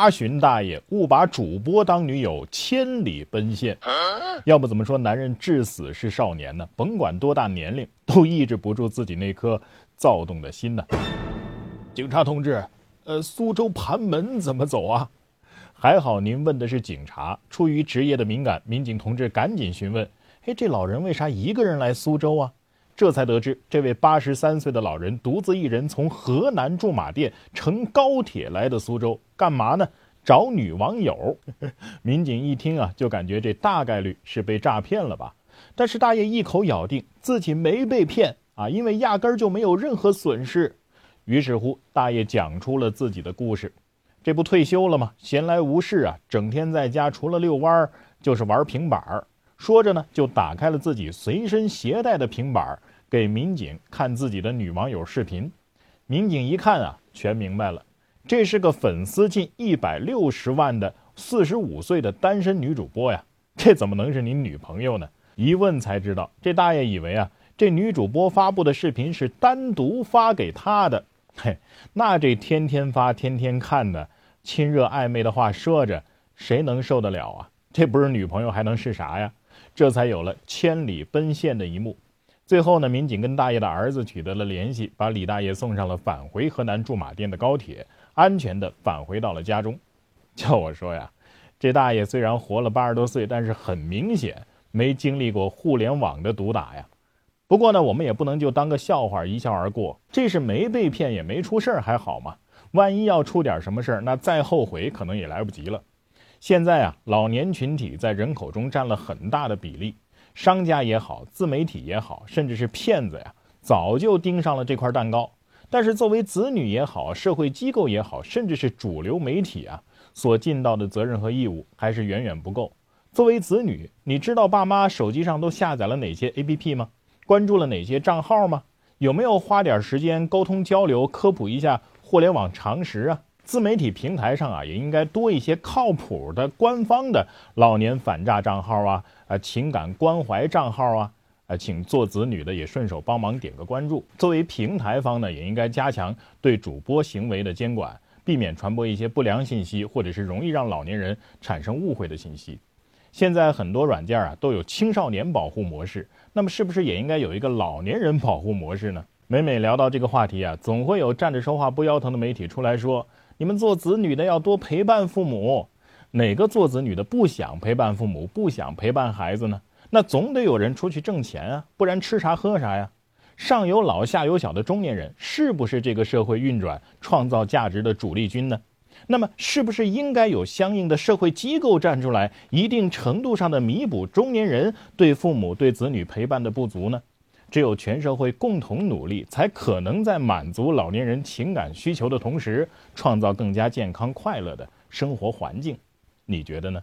阿寻大爷误把主播当女友，千里奔现。要不怎么说男人至死是少年呢？甭管多大年龄，都抑制不住自己那颗躁动的心呢。警察同志，呃，苏州盘门怎么走啊？还好您问的是警察，出于职业的敏感，民警同志赶紧询问。嘿，这老人为啥一个人来苏州啊？这才得知，这位八十三岁的老人独自一人从河南驻马店乘高铁来的苏州，干嘛呢？找女网友。民警一听啊，就感觉这大概率是被诈骗了吧？但是大爷一口咬定自己没被骗啊，因为压根儿就没有任何损失。于是乎，大爷讲出了自己的故事。这不退休了吗？闲来无事啊，整天在家除了遛弯儿就是玩平板儿。说着呢，就打开了自己随身携带的平板儿。给民警看自己的女网友视频，民警一看啊，全明白了，这是个粉丝近一百六十万的四十五岁的单身女主播呀，这怎么能是您女朋友呢？一问才知道，这大爷以为啊，这女主播发布的视频是单独发给他的，嘿，那这天天发、天天看的亲热暧昧的话说着，谁能受得了啊？这不是女朋友还能是啥呀？这才有了千里奔现的一幕。最后呢，民警跟大爷的儿子取得了联系，把李大爷送上了返回河南驻马店的高铁，安全的返回到了家中。叫我说呀，这大爷虽然活了八十多岁，但是很明显没经历过互联网的毒打呀。不过呢，我们也不能就当个笑话一笑而过。这是没被骗也没出事儿，还好嘛。万一要出点什么事儿，那再后悔可能也来不及了。现在啊，老年群体在人口中占了很大的比例。商家也好，自媒体也好，甚至是骗子呀，早就盯上了这块蛋糕。但是作为子女也好，社会机构也好，甚至是主流媒体啊，所尽到的责任和义务还是远远不够。作为子女，你知道爸妈手机上都下载了哪些 APP 吗？关注了哪些账号吗？有没有花点时间沟通交流，科普一下互联网常识啊？自媒体平台上啊，也应该多一些靠谱的官方的老年反诈账号啊，啊，情感关怀账号啊，啊，请做子女的也顺手帮忙点个关注。作为平台方呢，也应该加强对主播行为的监管，避免传播一些不良信息或者是容易让老年人产生误会的信息。现在很多软件啊都有青少年保护模式，那么是不是也应该有一个老年人保护模式呢？每每聊到这个话题啊，总会有站着说话不腰疼的媒体出来说。你们做子女的要多陪伴父母，哪个做子女的不想陪伴父母、不想陪伴孩子呢？那总得有人出去挣钱啊，不然吃啥喝啥呀？上有老下有小的中年人，是不是这个社会运转、创造价值的主力军呢？那么，是不是应该有相应的社会机构站出来，一定程度上的弥补中年人对父母、对子女陪伴的不足呢？只有全社会共同努力，才可能在满足老年人情感需求的同时，创造更加健康快乐的生活环境。你觉得呢？